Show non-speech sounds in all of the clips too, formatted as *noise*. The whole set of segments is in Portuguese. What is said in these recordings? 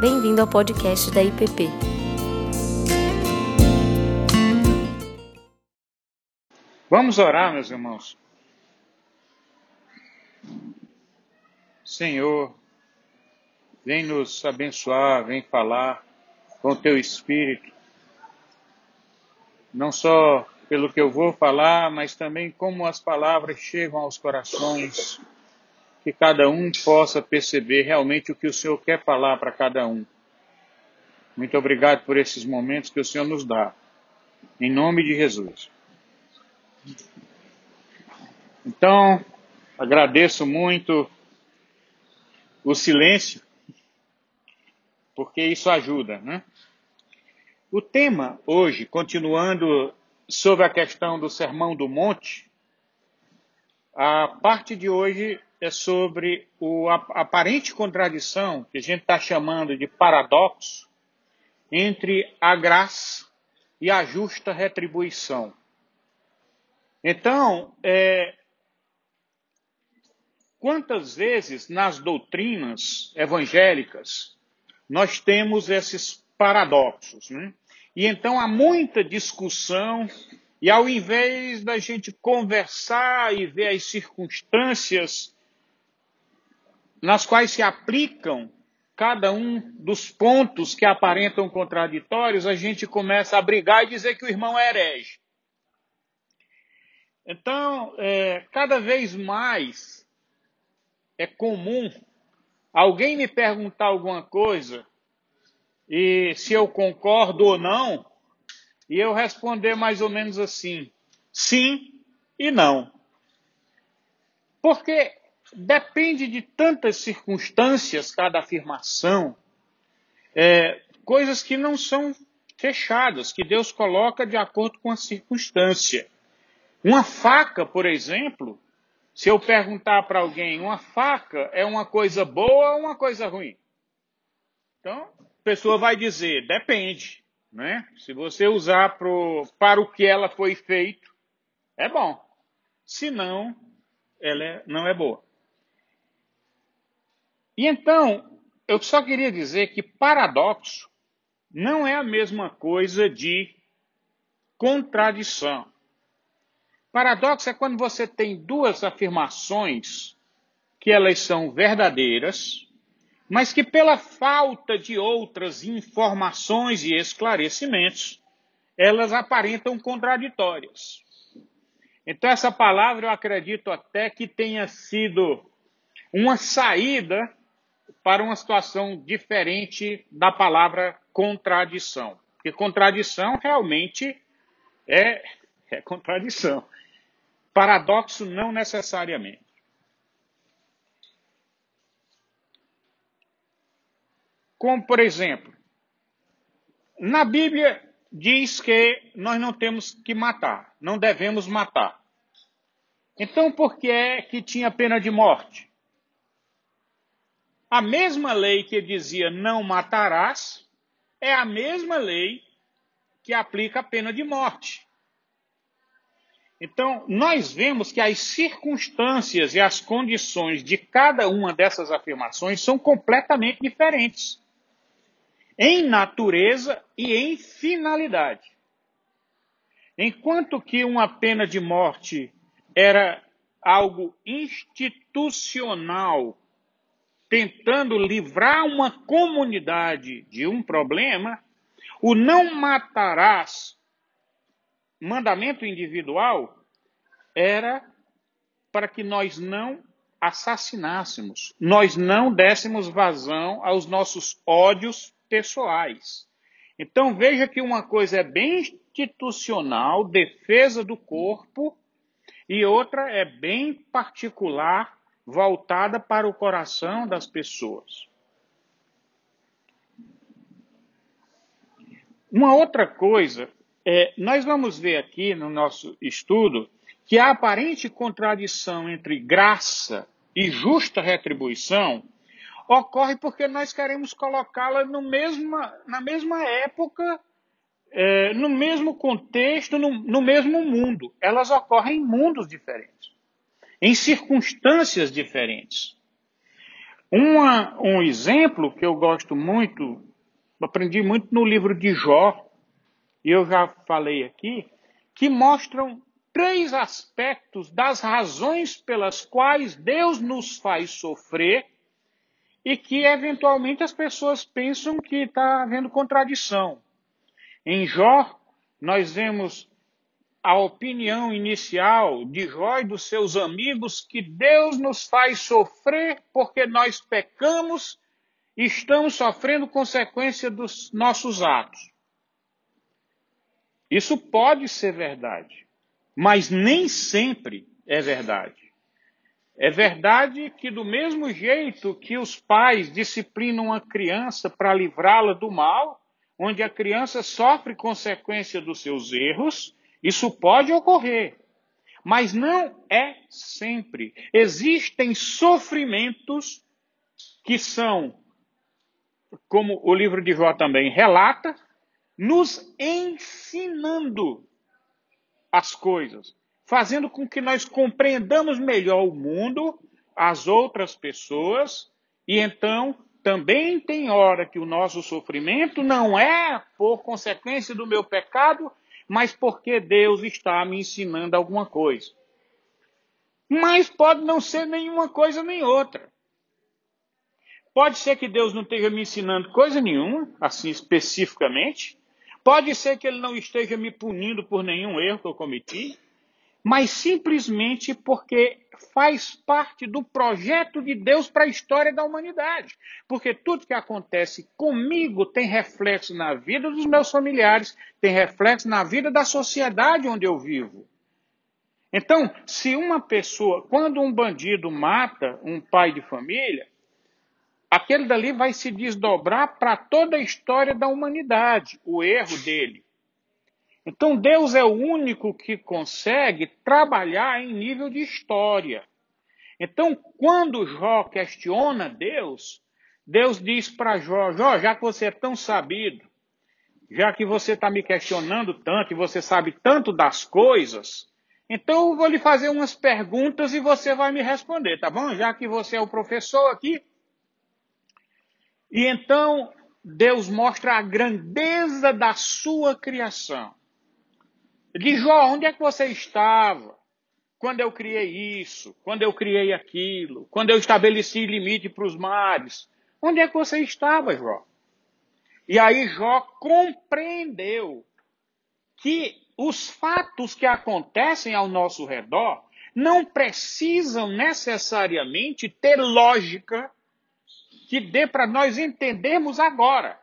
Bem-vindo ao podcast da IPP. Vamos orar, meus irmãos. Senhor, vem nos abençoar, vem falar com teu espírito. Não só pelo que eu vou falar, mas também como as palavras chegam aos corações que cada um possa perceber realmente o que o Senhor quer falar para cada um. Muito obrigado por esses momentos que o Senhor nos dá. Em nome de Jesus. Então, agradeço muito o silêncio, porque isso ajuda, né? O tema hoje, continuando sobre a questão do Sermão do Monte, a parte de hoje é sobre a aparente contradição, que a gente está chamando de paradoxo, entre a graça e a justa retribuição. Então, é, quantas vezes nas doutrinas evangélicas nós temos esses paradoxos, né? E então há muita discussão e ao invés da gente conversar e ver as circunstâncias nas quais se aplicam cada um dos pontos que aparentam contraditórios, a gente começa a brigar e dizer que o irmão é herege. Então, é, cada vez mais é comum alguém me perguntar alguma coisa e se eu concordo ou não, e eu responder mais ou menos assim: sim e não. Porque depende de tantas circunstâncias cada afirmação, é, coisas que não são fechadas, que Deus coloca de acordo com a circunstância. Uma faca, por exemplo, se eu perguntar para alguém, uma faca é uma coisa boa ou uma coisa ruim? Então, a pessoa vai dizer, depende. Né? Se você usar pro, para o que ela foi feito, é bom. Se não, ela é, não é boa. E então, eu só queria dizer que paradoxo não é a mesma coisa de contradição. Paradoxo é quando você tem duas afirmações que elas são verdadeiras, mas que pela falta de outras informações e esclarecimentos, elas aparentam contraditórias. Então essa palavra eu acredito até que tenha sido uma saída para uma situação diferente da palavra contradição. Porque contradição realmente é, é contradição. Paradoxo não necessariamente. Como, por exemplo, na Bíblia diz que nós não temos que matar, não devemos matar. Então, por que é que tinha pena de morte? A mesma lei que dizia não matarás é a mesma lei que aplica a pena de morte. Então, nós vemos que as circunstâncias e as condições de cada uma dessas afirmações são completamente diferentes em natureza e em finalidade. Enquanto que uma pena de morte era algo institucional tentando livrar uma comunidade de um problema, o não matarás, mandamento individual, era para que nós não assassinássemos, nós não dessemos vazão aos nossos ódios pessoais. Então veja que uma coisa é bem institucional, defesa do corpo, e outra é bem particular, voltada para o coração das pessoas. Uma outra coisa, é, nós vamos ver aqui no nosso estudo que a aparente contradição entre graça e justa retribuição ocorre porque nós queremos colocá-la na mesma época, é, no mesmo contexto, no, no mesmo mundo. Elas ocorrem em mundos diferentes em circunstâncias diferentes. Uma, um exemplo que eu gosto muito, aprendi muito no livro de Jó, e eu já falei aqui, que mostram três aspectos das razões pelas quais Deus nos faz sofrer e que eventualmente as pessoas pensam que está havendo contradição. Em Jó, nós vemos a opinião inicial de Jó e dos seus amigos que Deus nos faz sofrer porque nós pecamos e estamos sofrendo consequência dos nossos atos. Isso pode ser verdade, mas nem sempre é verdade. É verdade que, do mesmo jeito que os pais disciplinam a criança para livrá-la do mal, onde a criança sofre consequência dos seus erros, isso pode ocorrer. Mas não é sempre. Existem sofrimentos que são, como o livro de Jó também relata, nos ensinando as coisas, fazendo com que nós compreendamos melhor o mundo, as outras pessoas, e então também tem hora que o nosso sofrimento não é por consequência do meu pecado, mas porque Deus está me ensinando alguma coisa. Mas pode não ser nenhuma coisa nem outra. Pode ser que Deus não esteja me ensinando coisa nenhuma, assim especificamente, Pode ser que ele não esteja me punindo por nenhum erro que eu cometi, mas simplesmente porque faz parte do projeto de Deus para a história da humanidade. Porque tudo que acontece comigo tem reflexo na vida dos meus familiares, tem reflexo na vida da sociedade onde eu vivo. Então, se uma pessoa, quando um bandido mata um pai de família, aquele dali vai se desdobrar para toda a história da humanidade, o erro dele. Então Deus é o único que consegue trabalhar em nível de história. Então, quando Jó questiona Deus, Deus diz para Jó: Jó, já que você é tão sabido, já que você está me questionando tanto e você sabe tanto das coisas, então eu vou lhe fazer umas perguntas e você vai me responder, tá bom? Já que você é o professor aqui, e então Deus mostra a grandeza da sua criação. Diz, Jó, onde é que você estava? Quando eu criei isso, quando eu criei aquilo, quando eu estabeleci limite para os mares. Onde é que você estava, Jó? E aí Jó compreendeu que os fatos que acontecem ao nosso redor não precisam necessariamente ter lógica que dê para nós entendermos agora.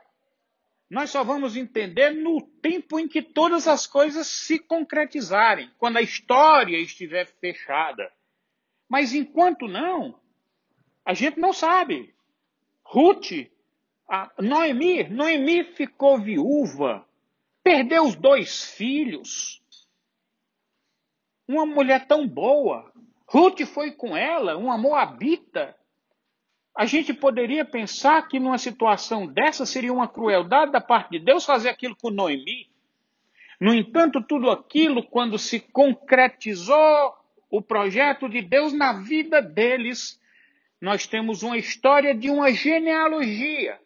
Nós só vamos entender no tempo em que todas as coisas se concretizarem, quando a história estiver fechada. Mas enquanto não, a gente não sabe. Ruth, Noemi, Noemi ficou viúva, perdeu os dois filhos. Uma mulher tão boa. Ruth foi com ela, uma moabita, a gente poderia pensar que numa situação dessa seria uma crueldade da parte de Deus fazer aquilo com Noemi. No entanto, tudo aquilo, quando se concretizou o projeto de Deus na vida deles, nós temos uma história de uma genealogia,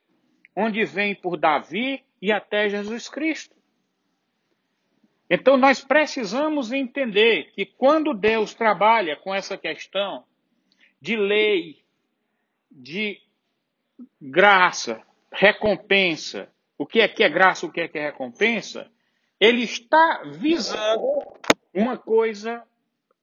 onde vem por Davi e até Jesus Cristo. Então nós precisamos entender que quando Deus trabalha com essa questão de lei, de graça, recompensa, o que é que é graça, o que é que é recompensa, ele está visando uma coisa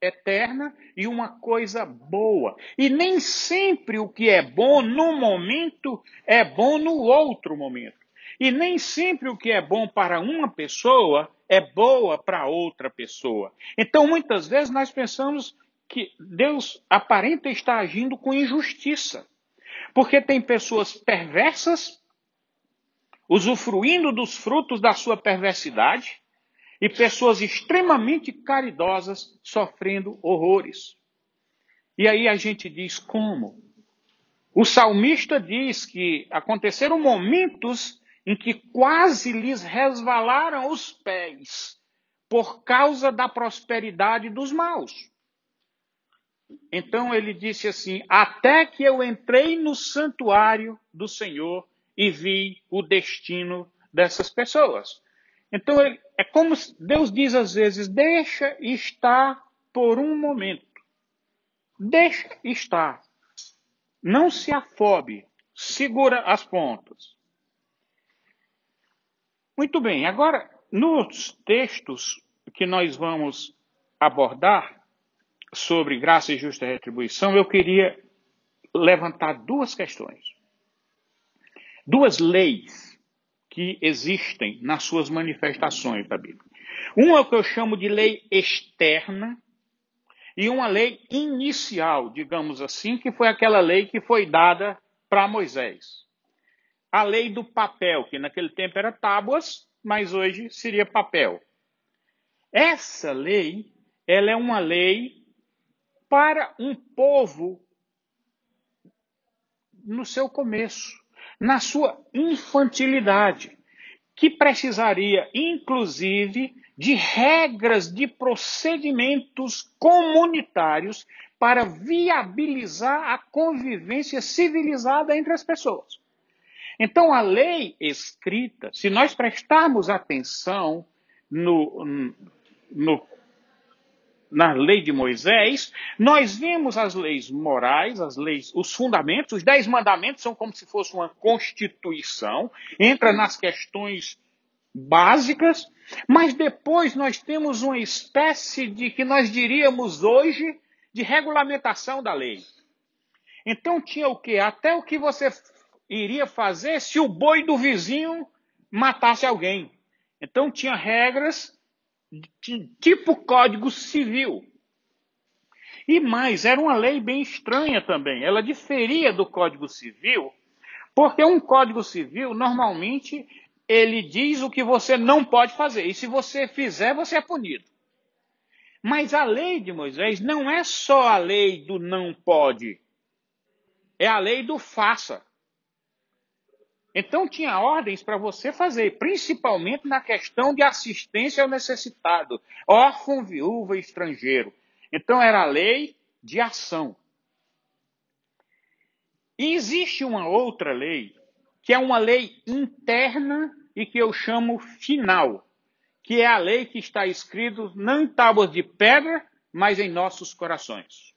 eterna e uma coisa boa. E nem sempre o que é bom no momento é bom no outro momento. E nem sempre o que é bom para uma pessoa é boa para outra pessoa. Então, muitas vezes nós pensamos que Deus aparenta estar agindo com injustiça. Porque tem pessoas perversas, usufruindo dos frutos da sua perversidade, e pessoas extremamente caridosas sofrendo horrores. E aí a gente diz como? O salmista diz que aconteceram momentos em que quase lhes resvalaram os pés por causa da prosperidade dos maus. Então ele disse assim: Até que eu entrei no santuário do Senhor e vi o destino dessas pessoas. Então é como Deus diz às vezes: deixa estar por um momento. Deixa estar. Não se afobe. Segura as pontas. Muito bem, agora nos textos que nós vamos abordar sobre graça e justa retribuição, eu queria levantar duas questões. Duas leis que existem nas suas manifestações da Bíblia. Uma é o que eu chamo de lei externa e uma lei inicial, digamos assim, que foi aquela lei que foi dada para Moisés. A lei do papel, que naquele tempo era tábuas, mas hoje seria papel. Essa lei, ela é uma lei para um povo no seu começo, na sua infantilidade, que precisaria, inclusive, de regras de procedimentos comunitários para viabilizar a convivência civilizada entre as pessoas. Então, a lei escrita, se nós prestarmos atenção no, no, na lei de Moisés, nós vemos as leis morais, as leis, os fundamentos, os dez mandamentos são como se fosse uma constituição, entra nas questões básicas, mas depois nós temos uma espécie de que nós diríamos hoje de regulamentação da lei. Então tinha o que? Até o que você iria fazer se o boi do vizinho matasse alguém. Então tinha regras tipo Código Civil. E mais, era uma lei bem estranha também. Ela diferia do Código Civil, porque um Código Civil normalmente ele diz o que você não pode fazer. E se você fizer, você é punido. Mas a lei de Moisés não é só a lei do não pode. É a lei do faça. Então tinha ordens para você fazer, principalmente na questão de assistência ao necessitado, órfão, viúva estrangeiro. Então era a lei de ação. E existe uma outra lei, que é uma lei interna e que eu chamo final, que é a lei que está escrito não em tábuas de pedra, mas em nossos corações.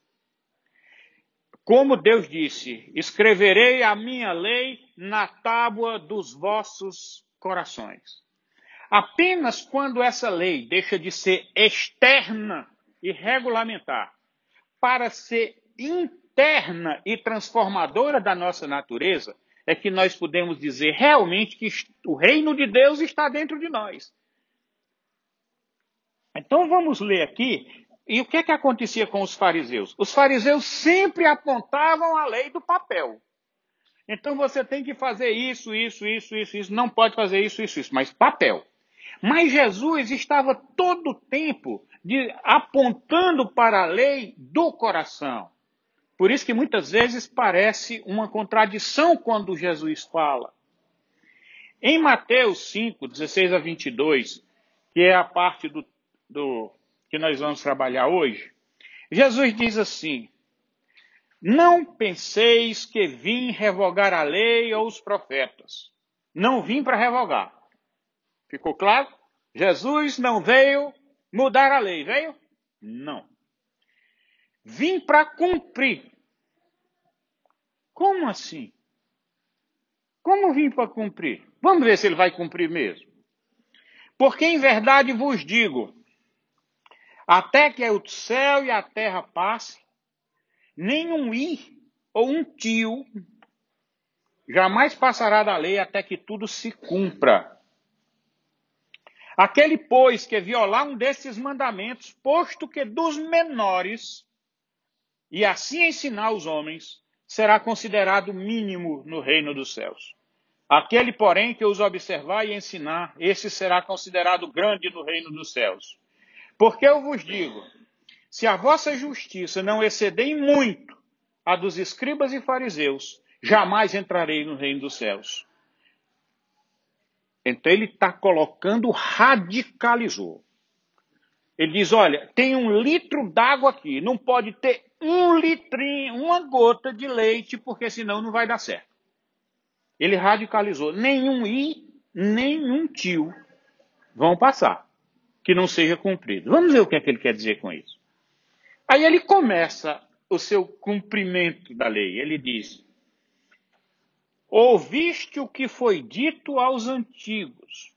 Como Deus disse: escreverei a minha lei na tábua dos vossos corações. Apenas quando essa lei deixa de ser externa e regulamentar para ser interna e transformadora da nossa natureza, é que nós podemos dizer realmente que o reino de Deus está dentro de nós. Então vamos ler aqui e o que é que acontecia com os fariseus? Os fariseus sempre apontavam a lei do papel. Então você tem que fazer isso, isso, isso, isso, isso, não pode fazer isso, isso, isso, mas papel. Mas Jesus estava todo o tempo de, apontando para a lei do coração. Por isso que muitas vezes parece uma contradição quando Jesus fala. Em Mateus 5, 16 a 22, que é a parte do, do que nós vamos trabalhar hoje, Jesus diz assim: Não penseis que vim revogar a lei ou os profetas. Não vim para revogar. Ficou claro? Jesus não veio mudar a lei, veio? Não. Vim para cumprir. Como assim? Como vim para cumprir? Vamos ver se ele vai cumprir mesmo. Porque em verdade vos digo até que o céu e a terra passem, nem um i ou um tio jamais passará da lei até que tudo se cumpra. Aquele, pois, que violar um desses mandamentos, posto que dos menores, e assim ensinar os homens, será considerado mínimo no reino dos céus. Aquele, porém, que os observar e ensinar, esse será considerado grande no reino dos céus. Porque eu vos digo: se a vossa justiça não exceder em muito a dos escribas e fariseus, jamais entrarei no reino dos céus. Então ele está colocando radicalizou. Ele diz: olha, tem um litro d'água aqui, não pode ter um litrinho, uma gota de leite, porque senão não vai dar certo. Ele radicalizou. Nenhum i, nenhum tio vão passar que não seja cumprido. Vamos ver o que é que ele quer dizer com isso. Aí ele começa o seu cumprimento da lei. Ele diz: Ouviste o que foi dito aos antigos: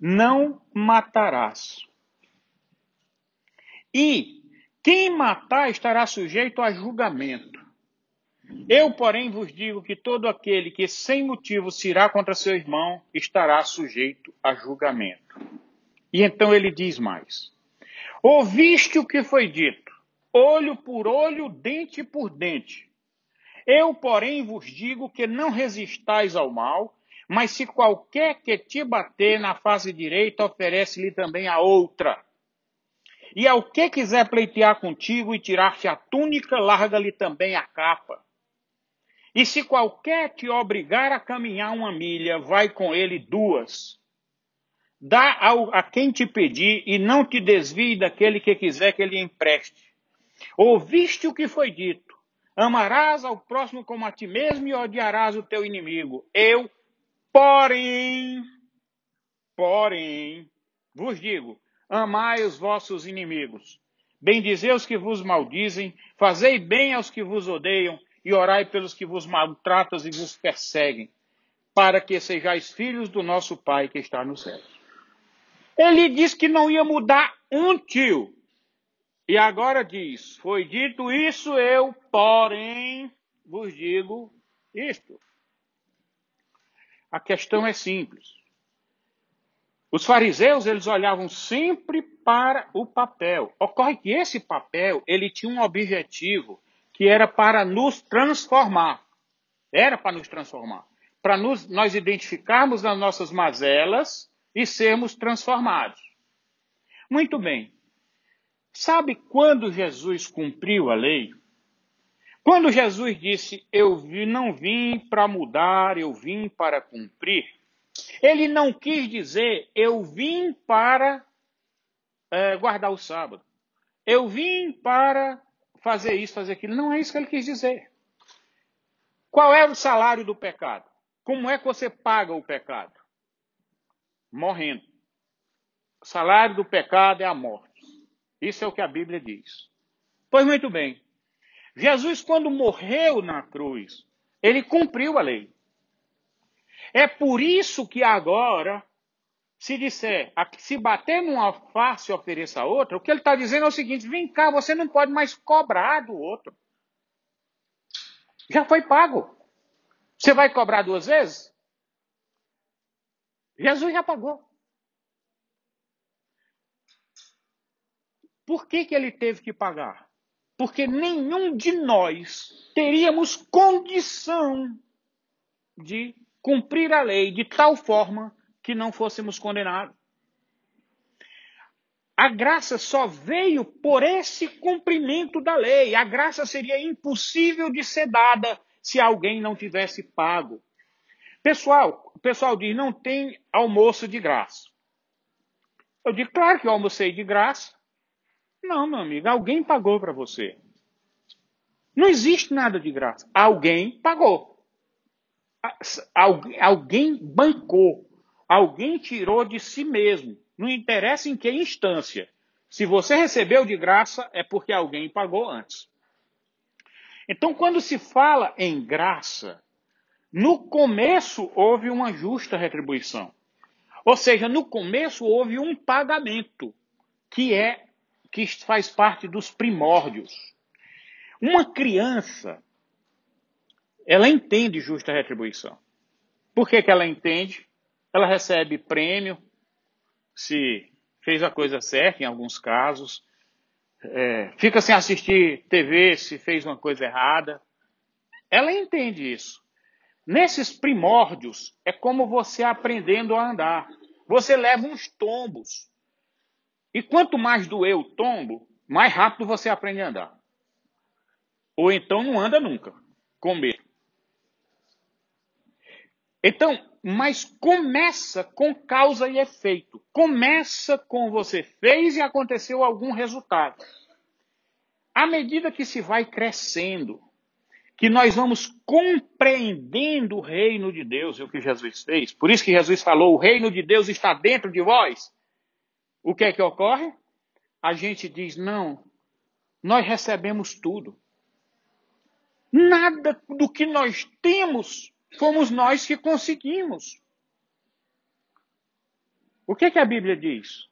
Não matarás. E quem matar estará sujeito a julgamento. Eu, porém, vos digo que todo aquele que sem motivo se irá contra seu irmão estará sujeito a julgamento. E então ele diz mais: Ouviste o que foi dito, olho por olho, dente por dente. Eu, porém, vos digo que não resistais ao mal, mas se qualquer que te bater na face direita, oferece-lhe também a outra. E ao que quiser pleitear contigo e tirar-te a túnica, larga-lhe também a capa. E se qualquer te obrigar a caminhar uma milha, vai com ele duas. Dá ao, a quem te pedir e não te desvie daquele que quiser que ele empreste. Ouviste o que foi dito: amarás ao próximo como a ti mesmo e odiarás o teu inimigo. Eu, porém, porém, vos digo: amai os vossos inimigos. Bendizei os que vos maldizem, fazei bem aos que vos odeiam e orai pelos que vos maltratam e vos perseguem, para que sejais filhos do nosso Pai que está no céu. Ele disse que não ia mudar um tio. E agora diz: Foi dito isso, eu, porém, vos digo isto. A questão é simples. Os fariseus, eles olhavam sempre para o papel. Ocorre que esse papel, ele tinha um objetivo que era para nos transformar. Era para nos transformar. Para nos, nós identificarmos nas nossas mazelas e sermos transformados. Muito bem. Sabe quando Jesus cumpriu a lei? Quando Jesus disse, Eu não vim para mudar, eu vim para cumprir, ele não quis dizer, Eu vim para é, guardar o sábado. Eu vim para fazer isso, fazer aquilo. Não é isso que ele quis dizer. Qual é o salário do pecado? Como é que você paga o pecado? Morrendo. O salário do pecado é a morte. Isso é o que a Bíblia diz. Pois muito bem. Jesus, quando morreu na cruz, ele cumpriu a lei. É por isso que agora se disser, se bater numa face e ofereça a outra, o que ele está dizendo é o seguinte: vem cá, você não pode mais cobrar do outro. Já foi pago. Você vai cobrar duas vezes? Jesus já pagou. Por que, que ele teve que pagar? Porque nenhum de nós teríamos condição de cumprir a lei de tal forma que não fôssemos condenados. A graça só veio por esse cumprimento da lei. A graça seria impossível de ser dada se alguém não tivesse pago. Pessoal, o pessoal diz não tem almoço de graça. Eu digo, claro que eu almocei de graça. Não, meu amigo, alguém pagou para você. Não existe nada de graça. Alguém pagou. Alguém bancou. Alguém tirou de si mesmo. Não interessa em que instância. Se você recebeu de graça, é porque alguém pagou antes. Então, quando se fala em graça, no começo houve uma justa retribuição. Ou seja, no começo houve um pagamento, que é que faz parte dos primórdios. Uma criança, ela entende justa retribuição. Por que, que ela entende? Ela recebe prêmio se fez a coisa certa, em alguns casos. É, fica sem assistir TV se fez uma coisa errada. Ela entende isso. Nesses primórdios, é como você aprendendo a andar. Você leva uns tombos. E quanto mais doer o tombo, mais rápido você aprende a andar. Ou então não anda nunca, com medo. Então, mas começa com causa e efeito. Começa com você fez e aconteceu algum resultado. à medida que se vai crescendo, que nós vamos compreendendo o reino de Deus, é o que Jesus fez. Por isso que Jesus falou: o reino de Deus está dentro de vós. O que é que ocorre? A gente diz: não, nós recebemos tudo. Nada do que nós temos fomos nós que conseguimos. O que, é que a Bíblia diz?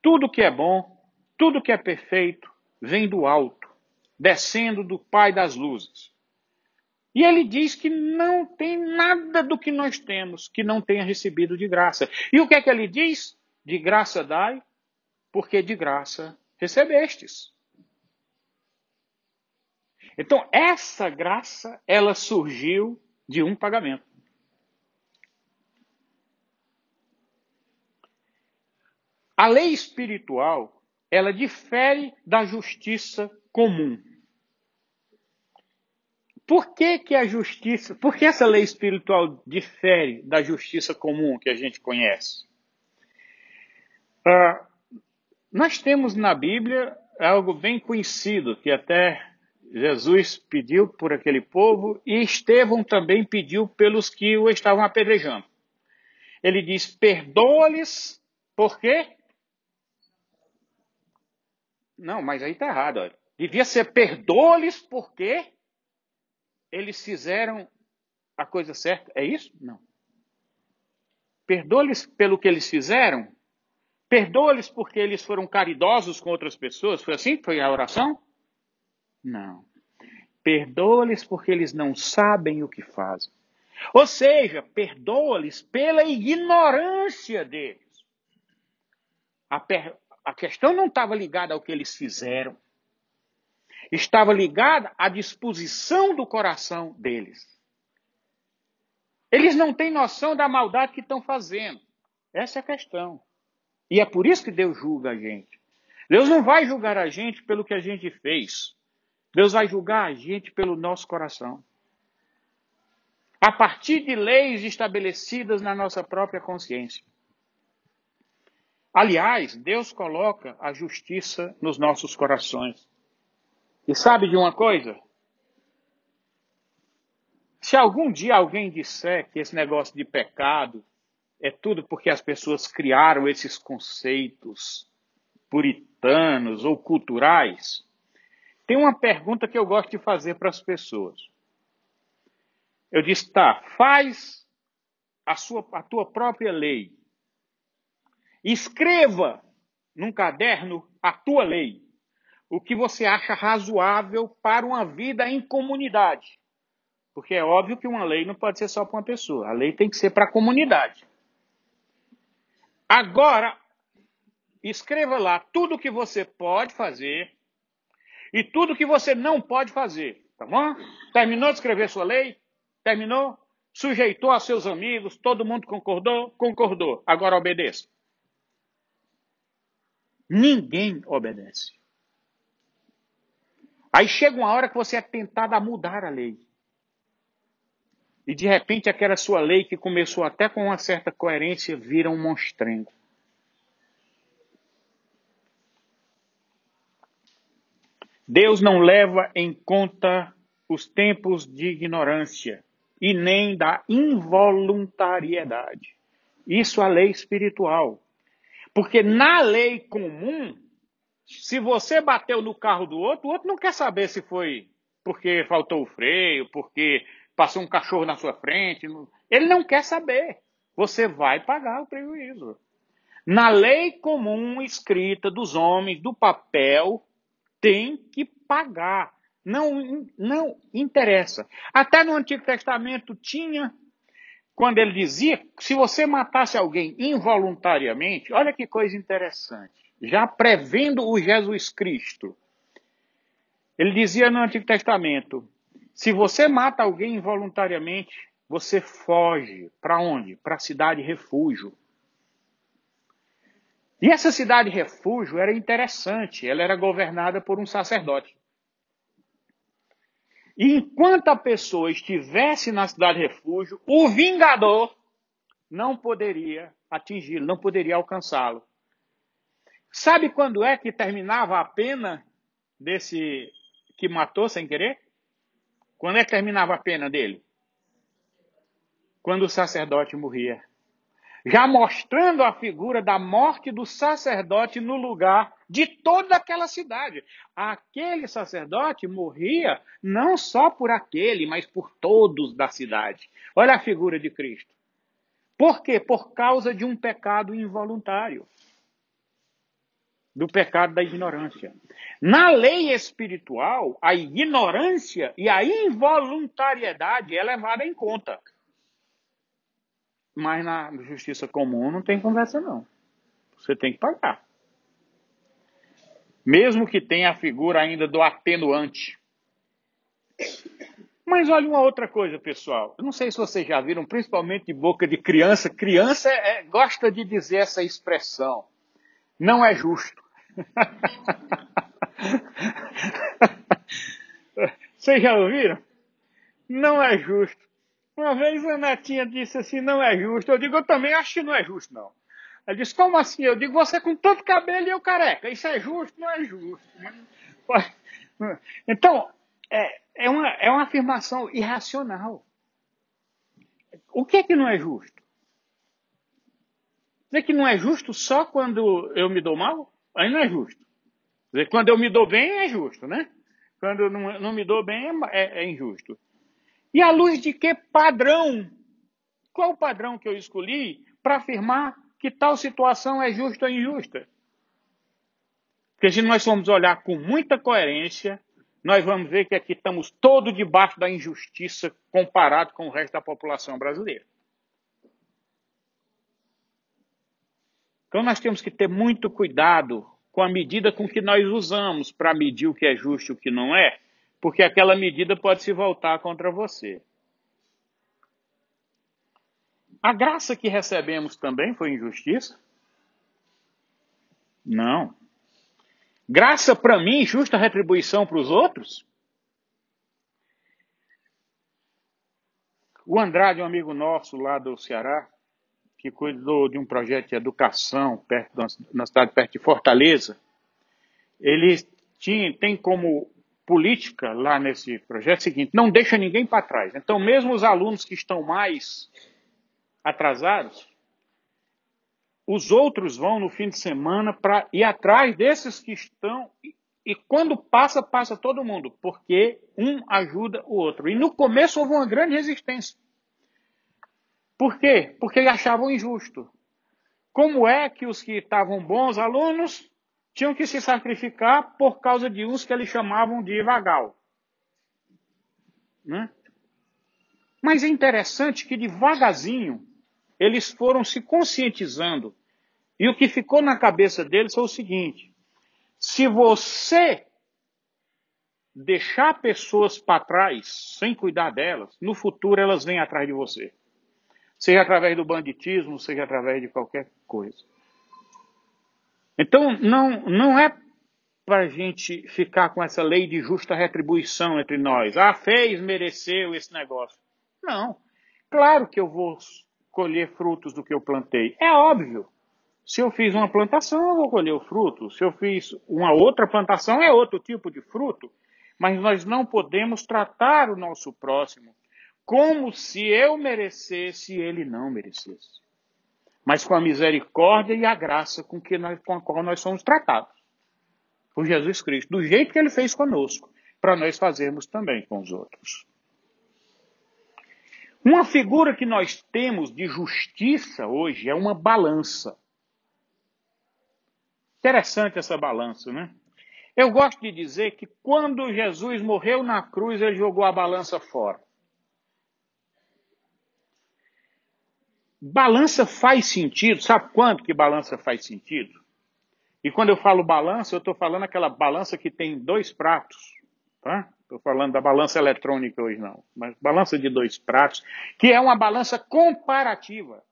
Tudo que é bom, tudo que é perfeito, vem do alto, descendo do Pai das luzes. E ele diz que não tem nada do que nós temos que não tenha recebido de graça. E o que é que ele diz? De graça dai, porque de graça recebestes. Então, essa graça, ela surgiu de um pagamento. A lei espiritual, ela difere da justiça comum. Por que, que a justiça, por que essa lei espiritual difere da justiça comum que a gente conhece? Uh, nós temos na Bíblia algo bem conhecido, que até Jesus pediu por aquele povo e Estevão também pediu pelos que o estavam apedrejando. Ele diz: perdoa-lhes, por quê? Não, mas aí está errado. Olha. Devia ser perdoa-lhes porque eles fizeram a coisa certa. É isso? Não. Perdoa-lhes pelo que eles fizeram? Perdoa-lhes porque eles foram caridosos com outras pessoas? Foi assim foi a oração? Não. Perdoa-lhes porque eles não sabem o que fazem. Ou seja, perdoa-lhes pela ignorância deles. A, per... a questão não estava ligada ao que eles fizeram. Estava ligada à disposição do coração deles. Eles não têm noção da maldade que estão fazendo. Essa é a questão. E é por isso que Deus julga a gente. Deus não vai julgar a gente pelo que a gente fez. Deus vai julgar a gente pelo nosso coração. A partir de leis estabelecidas na nossa própria consciência. Aliás, Deus coloca a justiça nos nossos corações. E sabe de uma coisa? Se algum dia alguém disser que esse negócio de pecado é tudo porque as pessoas criaram esses conceitos puritanos ou culturais, tem uma pergunta que eu gosto de fazer para as pessoas. Eu disse, tá, faz a, sua, a tua própria lei. Escreva num caderno a tua lei. O que você acha razoável para uma vida em comunidade. Porque é óbvio que uma lei não pode ser só para uma pessoa. A lei tem que ser para a comunidade. Agora, escreva lá tudo o que você pode fazer e tudo que você não pode fazer, tá bom? Terminou de escrever sua lei? Terminou? Sujeitou a seus amigos? Todo mundo concordou? Concordou. Agora obedeça. Ninguém obedece. Aí chega uma hora que você é tentado a mudar a lei. E de repente aquela sua lei que começou até com uma certa coerência vira um monstrengo. Deus não leva em conta os tempos de ignorância e nem da involuntariedade. Isso é a lei espiritual. Porque na lei comum, se você bateu no carro do outro, o outro não quer saber se foi porque faltou o freio, porque passou um cachorro na sua frente. Ele não quer saber. Você vai pagar o prejuízo. Na lei comum escrita dos homens, do papel, tem que pagar. Não, não interessa. Até no Antigo Testamento tinha, quando ele dizia, se você matasse alguém involuntariamente, olha que coisa interessante, já prevendo o Jesus Cristo. Ele dizia no Antigo Testamento: se você mata alguém involuntariamente, você foge. Para onde? Para a cidade refúgio. E essa cidade refúgio era interessante, ela era governada por um sacerdote. E enquanto a pessoa estivesse na cidade refúgio, o vingador não poderia atingi-lo, não poderia alcançá-lo. Sabe quando é que terminava a pena desse que matou sem querer? Quando é que terminava a pena dele? Quando o sacerdote morria. Já mostrando a figura da morte do sacerdote no lugar de toda aquela cidade. Aquele sacerdote morria não só por aquele, mas por todos da cidade. Olha a figura de Cristo. Por quê? Por causa de um pecado involuntário do pecado da ignorância. Na lei espiritual, a ignorância e a involuntariedade é levada em conta. Mas na justiça comum não tem conversa, não. Você tem que pagar. Mesmo que tenha a figura ainda do atenuante. Mas olha uma outra coisa, pessoal. Eu não sei se vocês já viram, principalmente de boca de criança. Criança é, gosta de dizer essa expressão. Não é justo. *laughs* Vocês já ouviram? Não é justo. Uma vez a netinha disse assim, não é justo. Eu digo, eu também acho que não é justo, não. Ela disse, como assim? Eu digo, você com todo cabelo e eu careca. Isso é justo? Não é justo. *laughs* Então, é, é, uma, é uma afirmação irracional. O que é que não é justo? Dizer que não é justo só quando eu me dou mal? Aí não é justo. Dizer, quando eu me dou bem, é justo, né? Quando não, não me dou bem, é, é injusto. E à luz de que padrão? Qual o padrão que eu escolhi para afirmar que tal situação é justa ou injusta? Porque se nós formos olhar com muita coerência, nós vamos ver que aqui estamos todos debaixo da injustiça comparado com o resto da população brasileira. Então nós temos que ter muito cuidado com a medida com que nós usamos para medir o que é justo e o que não é, porque aquela medida pode se voltar contra você. A graça que recebemos também foi injustiça? Não. Graça para mim, justa retribuição para os outros? O Andrade, um amigo nosso lá do Ceará, que cuidou de um projeto de educação perto na cidade perto de Fortaleza, ele tinha, tem como política lá nesse projeto o seguinte: não deixa ninguém para trás. Então, mesmo os alunos que estão mais atrasados, os outros vão no fim de semana para ir atrás desses que estão. E, e quando passa, passa todo mundo, porque um ajuda o outro. E no começo houve uma grande resistência. Por quê? Porque achavam injusto. Como é que os que estavam bons alunos tinham que se sacrificar por causa de uns que eles chamavam de vagal? Né? Mas é interessante que devagarzinho eles foram se conscientizando. E o que ficou na cabeça deles foi o seguinte: se você deixar pessoas para trás sem cuidar delas, no futuro elas vêm atrás de você seja através do banditismo, seja através de qualquer coisa. Então, não, não é para a gente ficar com essa lei de justa retribuição entre nós. Ah, fez, mereceu esse negócio. Não. Claro que eu vou colher frutos do que eu plantei. É óbvio. Se eu fiz uma plantação, eu vou colher o fruto. Se eu fiz uma outra plantação, é outro tipo de fruto. Mas nós não podemos tratar o nosso próximo como se eu merecesse e ele não merecesse. Mas com a misericórdia e a graça com, que nós, com a qual nós somos tratados por Jesus Cristo, do jeito que ele fez conosco, para nós fazermos também com os outros. Uma figura que nós temos de justiça hoje é uma balança. Interessante essa balança, né? Eu gosto de dizer que quando Jesus morreu na cruz, ele jogou a balança fora. Balança faz sentido, sabe quanto que balança faz sentido? E quando eu falo balança, eu estou falando aquela balança que tem dois pratos, tá? Estou falando da balança eletrônica hoje não, mas balança de dois pratos, que é uma balança comparativa.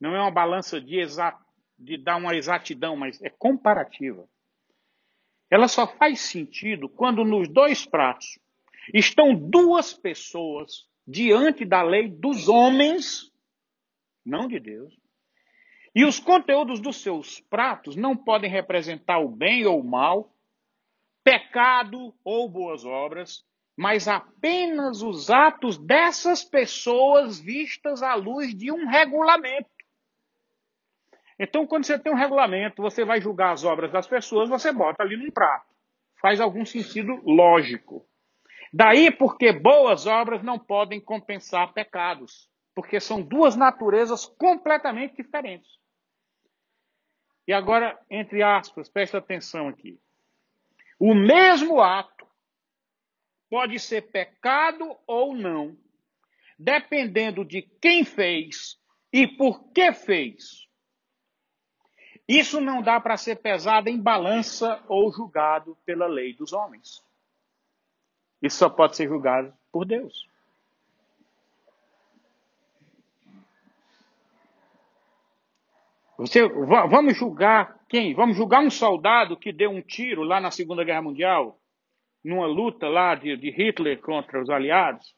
Não é uma balança de, exa de dar uma exatidão, mas é comparativa. Ela só faz sentido quando nos dois pratos estão duas pessoas diante da lei dos homens não de Deus. E os conteúdos dos seus pratos não podem representar o bem ou o mal, pecado ou boas obras, mas apenas os atos dessas pessoas vistas à luz de um regulamento. Então, quando você tem um regulamento, você vai julgar as obras das pessoas, você bota ali num prato. Faz algum sentido lógico. Daí porque boas obras não podem compensar pecados, porque são duas naturezas completamente diferentes. E agora, entre aspas, preste atenção aqui. O mesmo ato pode ser pecado ou não, dependendo de quem fez e por que fez. Isso não dá para ser pesado em balança ou julgado pela lei dos homens. Isso só pode ser julgado por Deus. Você, vamos julgar quem? Vamos julgar um soldado que deu um tiro lá na Segunda Guerra Mundial? numa luta lá de, de Hitler contra os aliados?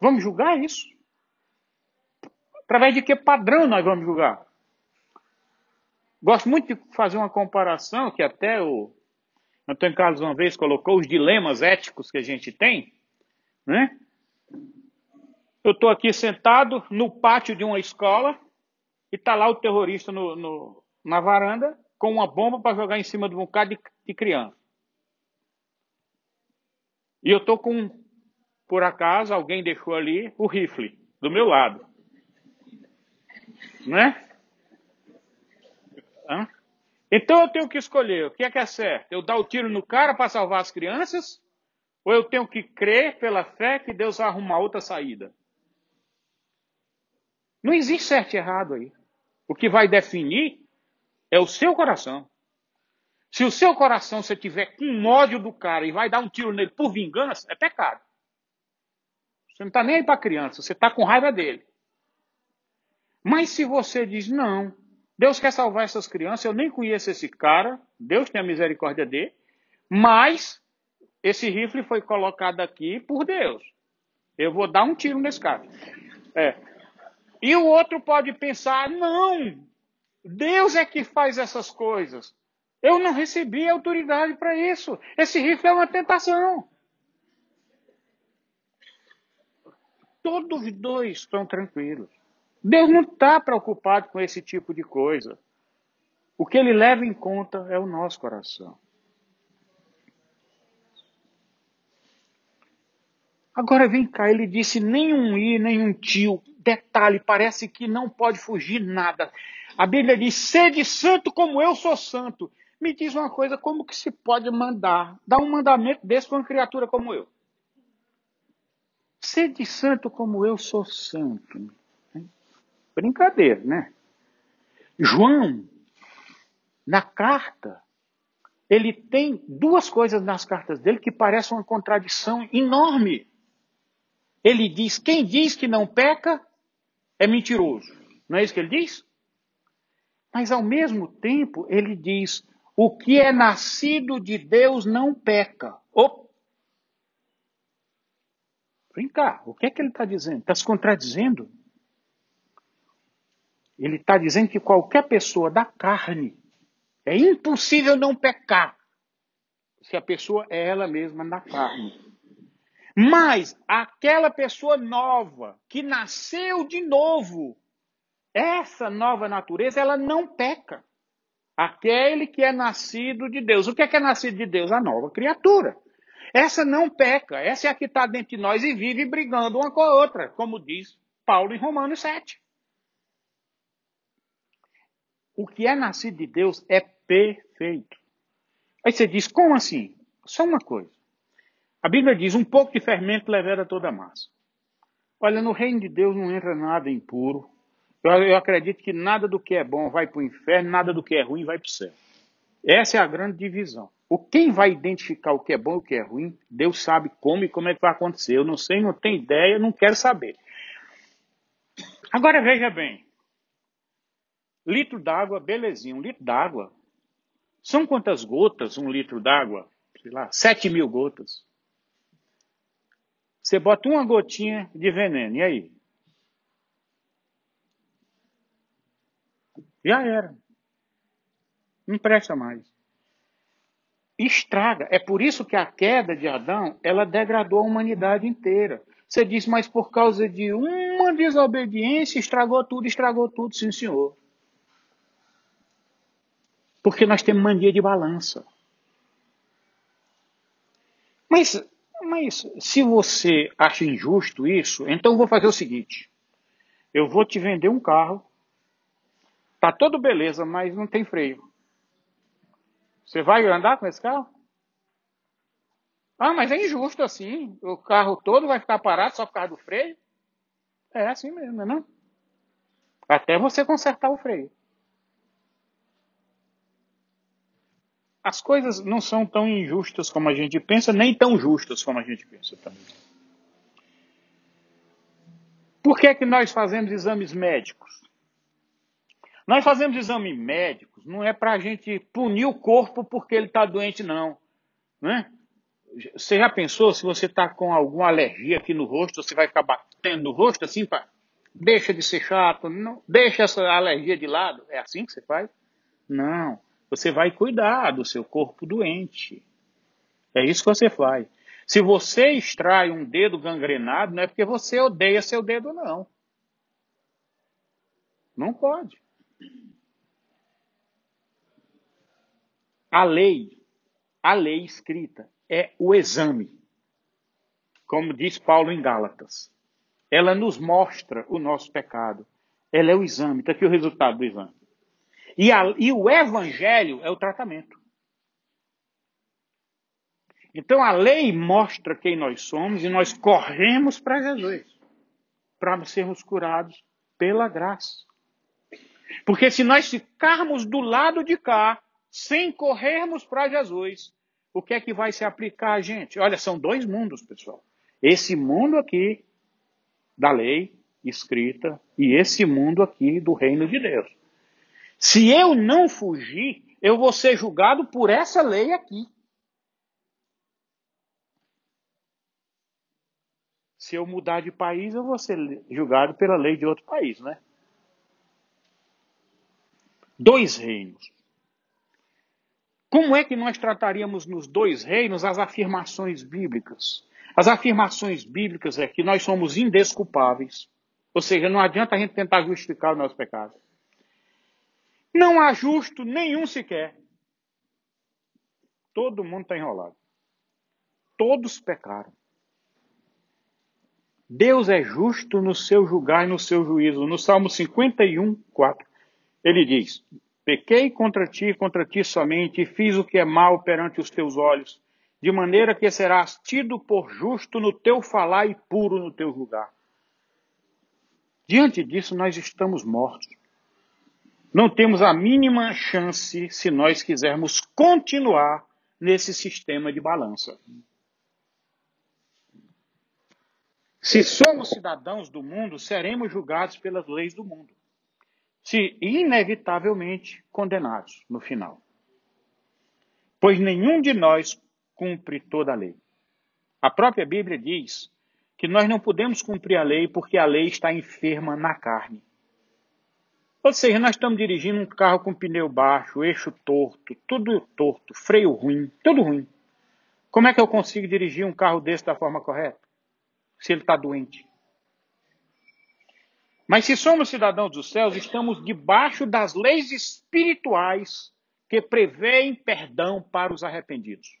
Vamos julgar isso? Através de que padrão nós vamos julgar? Gosto muito de fazer uma comparação que até o Antônio Carlos uma vez colocou os dilemas éticos que a gente tem, né? Eu estou aqui sentado no pátio de uma escola e está lá o terrorista no, no, na varanda com uma bomba para jogar em cima de um bocado de, de criança. E eu tô com, por acaso, alguém deixou ali o rifle do meu lado. Né? Hã? Então eu tenho que escolher o que é que é certo. Eu dar o tiro no cara para salvar as crianças? Ou eu tenho que crer pela fé que Deus vai arrumar outra saída? Não existe certo e errado aí. O que vai definir é o seu coração. Se o seu coração você tiver com ódio do cara e vai dar um tiro nele por vingança, é pecado. Você não está nem aí para criança, você está com raiva dele. Mas se você diz, não, Deus quer salvar essas crianças, eu nem conheço esse cara, Deus tem a misericórdia dele, mas esse rifle foi colocado aqui por Deus. Eu vou dar um tiro nesse cara. É. E o outro pode pensar, não, Deus é que faz essas coisas. Eu não recebi autoridade para isso. Esse rifle é uma tentação. Todos dois estão tranquilos. Deus não está preocupado com esse tipo de coisa. O que ele leva em conta é o nosso coração. Agora vem cá, ele disse nenhum i, nenhum tio. Detalhe, parece que não pode fugir nada. A Bíblia diz: sede santo como eu sou santo. Me diz uma coisa, como que se pode mandar, dar um mandamento desse para uma criatura como eu? Sede santo como eu sou santo. Brincadeira, né? João, na carta, ele tem duas coisas nas cartas dele que parecem uma contradição enorme. Ele diz: quem diz que não peca é mentiroso. Não é isso que ele diz? Mas ao mesmo tempo, ele diz: o que é nascido de Deus não peca. Op. Vem cá, o que é que ele está dizendo? Está se contradizendo? Ele está dizendo que qualquer pessoa da carne é impossível não pecar se a pessoa é ela mesma na carne. Mas aquela pessoa nova, que nasceu de novo, essa nova natureza, ela não peca. Aquele que é nascido de Deus. O que é que é nascido de Deus? A nova criatura. Essa não peca, essa é a que está dentro de nós e vive brigando uma com a outra, como diz Paulo em Romanos 7. O que é nascido de Deus é perfeito. Aí você diz, como assim? Só uma coisa. A Bíblia diz: um pouco de fermento levera toda a massa. Olha, no reino de Deus não entra nada impuro, eu, eu acredito que nada do que é bom vai para o inferno, nada do que é ruim vai para o céu. Essa é a grande divisão. O quem vai identificar o que é bom e o que é ruim, Deus sabe como e como é que vai acontecer. Eu não sei, não tenho ideia, não quero saber. Agora veja bem. Litro d'água, belezinha, um litro d'água. São quantas gotas um litro d'água? Sei lá, 7 mil gotas. Você bota uma gotinha de veneno, e aí? Já era. Não presta mais. estraga. É por isso que a queda de Adão, ela degradou a humanidade inteira. Você diz, mas por causa de uma desobediência estragou tudo, estragou tudo, sim senhor. Porque nós temos mania de balança. Mas, mas se você acha injusto isso, então vou fazer o seguinte. Eu vou te vender um carro. Tá todo beleza, mas não tem freio. Você vai andar com esse carro? Ah, mas é injusto assim. O carro todo vai ficar parado só por causa do freio? É assim mesmo, não é não? Até você consertar o freio. As coisas não são tão injustas como a gente pensa, nem tão justas como a gente pensa também. Por que, é que nós fazemos exames médicos? Nós fazemos exames médicos não é para a gente punir o corpo porque ele está doente, não. Né? Você já pensou se você está com alguma alergia aqui no rosto, você vai ficar batendo no rosto assim, pra... deixa de ser chato, não, deixa essa alergia de lado? É assim que você faz? Não. Você vai cuidar do seu corpo doente. É isso que você faz. Se você extrai um dedo gangrenado, não é porque você odeia seu dedo, não. Não pode. A lei, a lei escrita é o exame. Como diz Paulo em Gálatas. Ela nos mostra o nosso pecado. Ela é o exame. Está aqui o resultado do exame. E, a, e o evangelho é o tratamento. Então a lei mostra quem nós somos e nós corremos para Jesus para sermos curados pela graça. Porque se nós ficarmos do lado de cá, sem corrermos para Jesus, o que é que vai se aplicar a gente? Olha, são dois mundos, pessoal. Esse mundo aqui da lei escrita e esse mundo aqui do reino de Deus. Se eu não fugir, eu vou ser julgado por essa lei aqui. Se eu mudar de país, eu vou ser julgado pela lei de outro país, né? Dois reinos. Como é que nós trataríamos nos dois reinos as afirmações bíblicas? As afirmações bíblicas é que nós somos indesculpáveis, ou seja, não adianta a gente tentar justificar o nosso pecado. Não há justo nenhum sequer. Todo mundo está enrolado. Todos pecaram. Deus é justo no seu julgar e no seu juízo. No Salmo 51, 4, ele diz: Pequei contra ti, contra ti somente, e fiz o que é mal perante os teus olhos, de maneira que serás tido por justo no teu falar e puro no teu julgar. Diante disso, nós estamos mortos. Não temos a mínima chance se nós quisermos continuar nesse sistema de balança. Se somos cidadãos do mundo, seremos julgados pelas leis do mundo se inevitavelmente condenados no final. Pois nenhum de nós cumpre toda a lei. A própria Bíblia diz que nós não podemos cumprir a lei porque a lei está enferma na carne. Ou seja, nós estamos dirigindo um carro com pneu baixo, eixo torto, tudo torto, freio ruim, tudo ruim. Como é que eu consigo dirigir um carro desse da forma correta? Se ele está doente. Mas se somos cidadãos dos céus, estamos debaixo das leis espirituais que prevêem perdão para os arrependidos.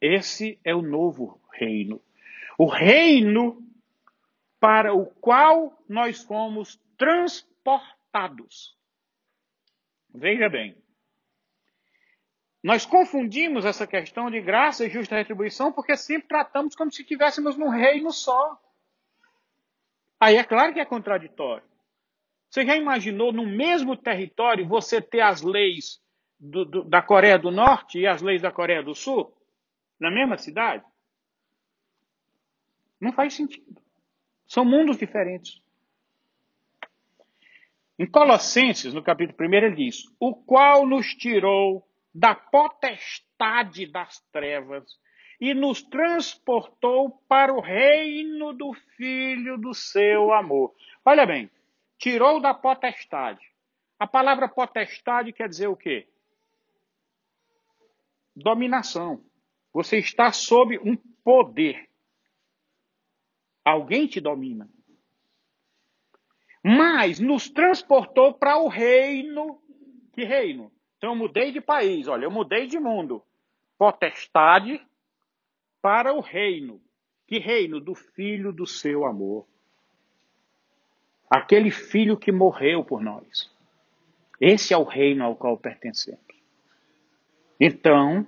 Esse é o novo reino. O reino para o qual nós fomos transportados. Veja bem. Nós confundimos essa questão de graça e justa retribuição porque sempre tratamos como se estivéssemos num reino só. Aí é claro que é contraditório. Você já imaginou no mesmo território você ter as leis do, do, da Coreia do Norte e as leis da Coreia do Sul? Na mesma cidade? Não faz sentido. São mundos diferentes. Em Colossenses, no capítulo 1, ele diz: O qual nos tirou da potestade das trevas e nos transportou para o reino do Filho do seu amor. Olha bem, tirou da potestade. A palavra potestade quer dizer o quê? dominação. Você está sob um poder. Alguém te domina. Mas nos transportou para o reino. Que reino? Então eu mudei de país, olha, eu mudei de mundo. Potestade para o reino. Que reino? Do filho do seu amor. Aquele filho que morreu por nós. Esse é o reino ao qual pertencemos. Então,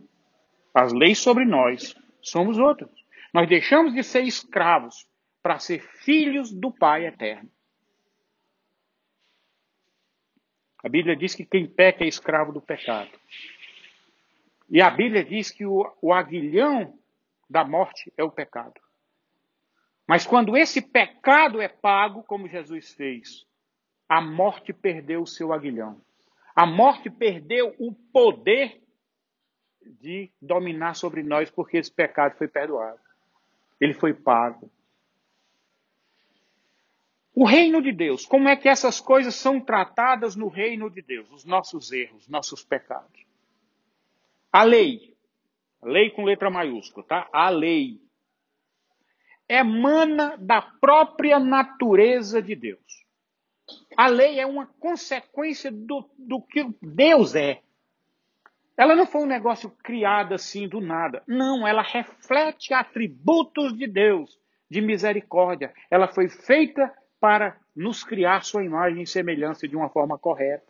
as leis sobre nós somos outras. Nós deixamos de ser escravos para ser filhos do Pai eterno. A Bíblia diz que quem peca é escravo do pecado. E a Bíblia diz que o, o aguilhão da morte é o pecado. Mas quando esse pecado é pago, como Jesus fez, a morte perdeu o seu aguilhão. A morte perdeu o poder de dominar sobre nós, porque esse pecado foi perdoado. Ele foi pago. O reino de Deus, como é que essas coisas são tratadas no reino de Deus? Os nossos erros, nossos pecados. A lei, lei com letra maiúscula, tá? A lei emana da própria natureza de Deus. A lei é uma consequência do, do que Deus é. Ela não foi um negócio criado assim do nada. Não, ela reflete atributos de Deus, de misericórdia. Ela foi feita para nos criar sua imagem e semelhança de uma forma correta.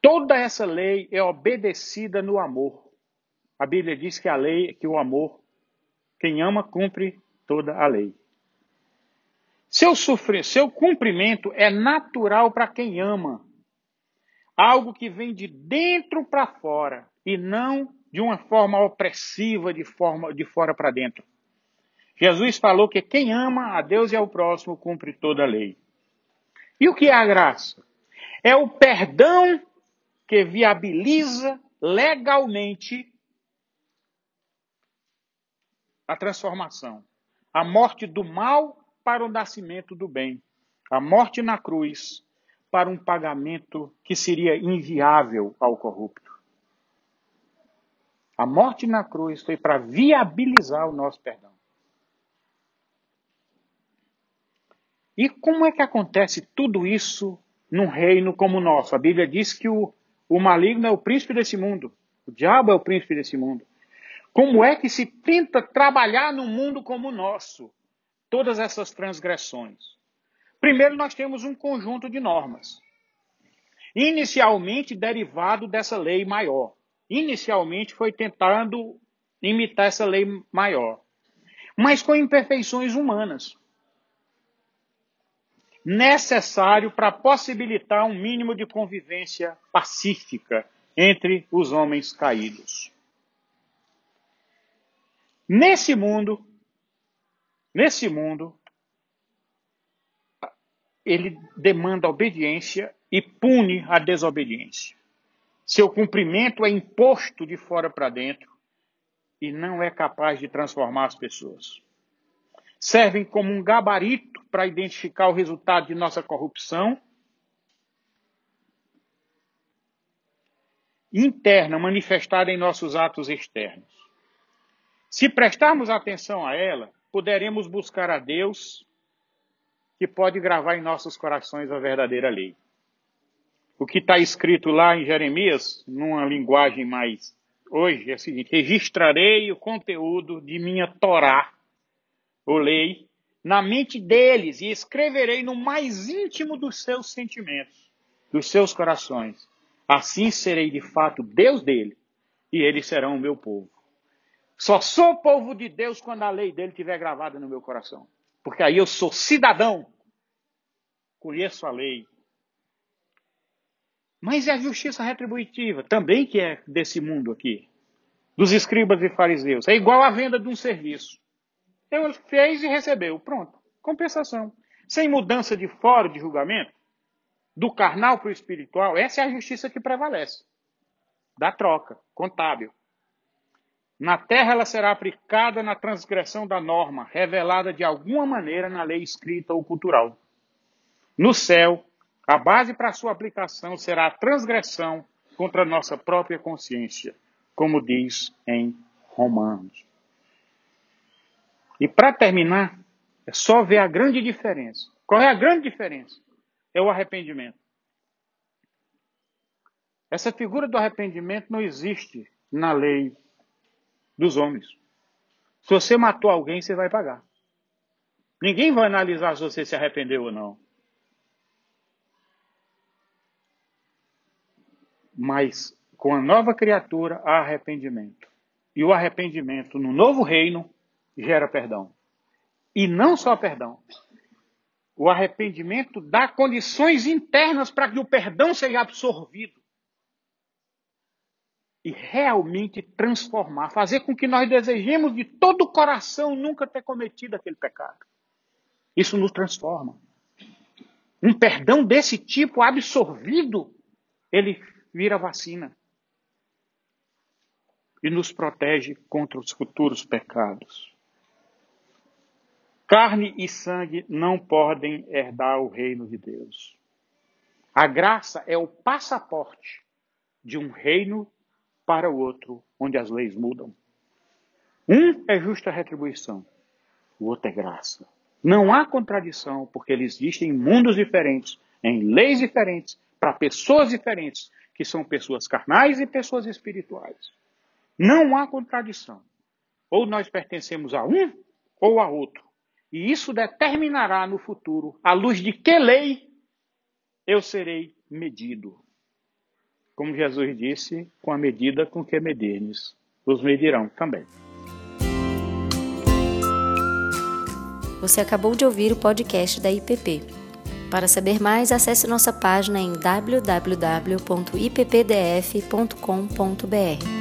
Toda essa lei é obedecida no amor. A Bíblia diz que a lei, que o amor quem ama cumpre toda a lei. Seu, sofrer, seu cumprimento é natural para quem ama. Algo que vem de dentro para fora e não de uma forma opressiva, de, forma, de fora para dentro. Jesus falou que quem ama a Deus e ao próximo cumpre toda a lei. E o que é a graça? É o perdão que viabiliza legalmente a transformação. A morte do mal para o nascimento do bem. A morte na cruz para um pagamento que seria inviável ao corrupto. A morte na cruz foi para viabilizar o nosso perdão. E como é que acontece tudo isso num reino como o nosso? A Bíblia diz que o, o maligno é o príncipe desse mundo. O diabo é o príncipe desse mundo. Como é que se tenta trabalhar num mundo como o nosso? Todas essas transgressões. Primeiro, nós temos um conjunto de normas. Inicialmente derivado dessa lei maior. Inicialmente foi tentando imitar essa lei maior. Mas com imperfeições humanas. Necessário para possibilitar um mínimo de convivência pacífica entre os homens caídos. Nesse mundo, nesse mundo, ele demanda obediência e pune a desobediência. Seu cumprimento é imposto de fora para dentro e não é capaz de transformar as pessoas. Servem como um gabarito para identificar o resultado de nossa corrupção interna manifestada em nossos atos externos. Se prestarmos atenção a ela, poderemos buscar a Deus que pode gravar em nossos corações a verdadeira lei. O que está escrito lá em Jeremias, numa linguagem mais hoje, é o seguinte: registrarei o conteúdo de minha Torá, ou lei, na mente deles e escreverei no mais íntimo dos seus sentimentos, dos seus corações. Assim serei de fato Deus dele e eles serão o meu povo. Só sou povo de Deus quando a lei dele estiver gravada no meu coração. Porque aí eu sou cidadão. Conheço a lei. Mas é a justiça retributiva, também que é desse mundo aqui. Dos escribas e fariseus. É igual à venda de um serviço. Ele fez e recebeu. Pronto. Compensação. Sem mudança de fora de julgamento, do carnal para o espiritual, essa é a justiça que prevalece. Da troca, contábil. Na terra ela será aplicada na transgressão da norma, revelada de alguma maneira na lei escrita ou cultural. No céu, a base para sua aplicação será a transgressão contra a nossa própria consciência, como diz em Romanos. E para terminar, é só ver a grande diferença. Qual é a grande diferença? É o arrependimento. Essa figura do arrependimento não existe na lei dos homens. Se você matou alguém, você vai pagar. Ninguém vai analisar se você se arrependeu ou não. Mas com a nova criatura há arrependimento. E o arrependimento no novo reino gera perdão. E não só perdão. O arrependimento dá condições internas para que o perdão seja absorvido e realmente transformar, fazer com que nós desejemos de todo o coração nunca ter cometido aquele pecado. Isso nos transforma. Um perdão desse tipo absorvido, ele vira vacina e nos protege contra os futuros pecados. Carne e sangue não podem herdar o reino de Deus. A graça é o passaporte de um reino para o outro, onde as leis mudam. Um é justa retribuição, o outro é graça. Não há contradição, porque eles existem em mundos diferentes, em leis diferentes, para pessoas diferentes, que são pessoas carnais e pessoas espirituais. Não há contradição. Ou nós pertencemos a um ou a outro. E isso determinará no futuro à luz de que lei eu serei medido. Como Jesus disse, com a medida com que medirnes, os medirão também. Você acabou de ouvir o podcast da IPP. Para saber mais, acesse nossa página em www.ippdf.com.br.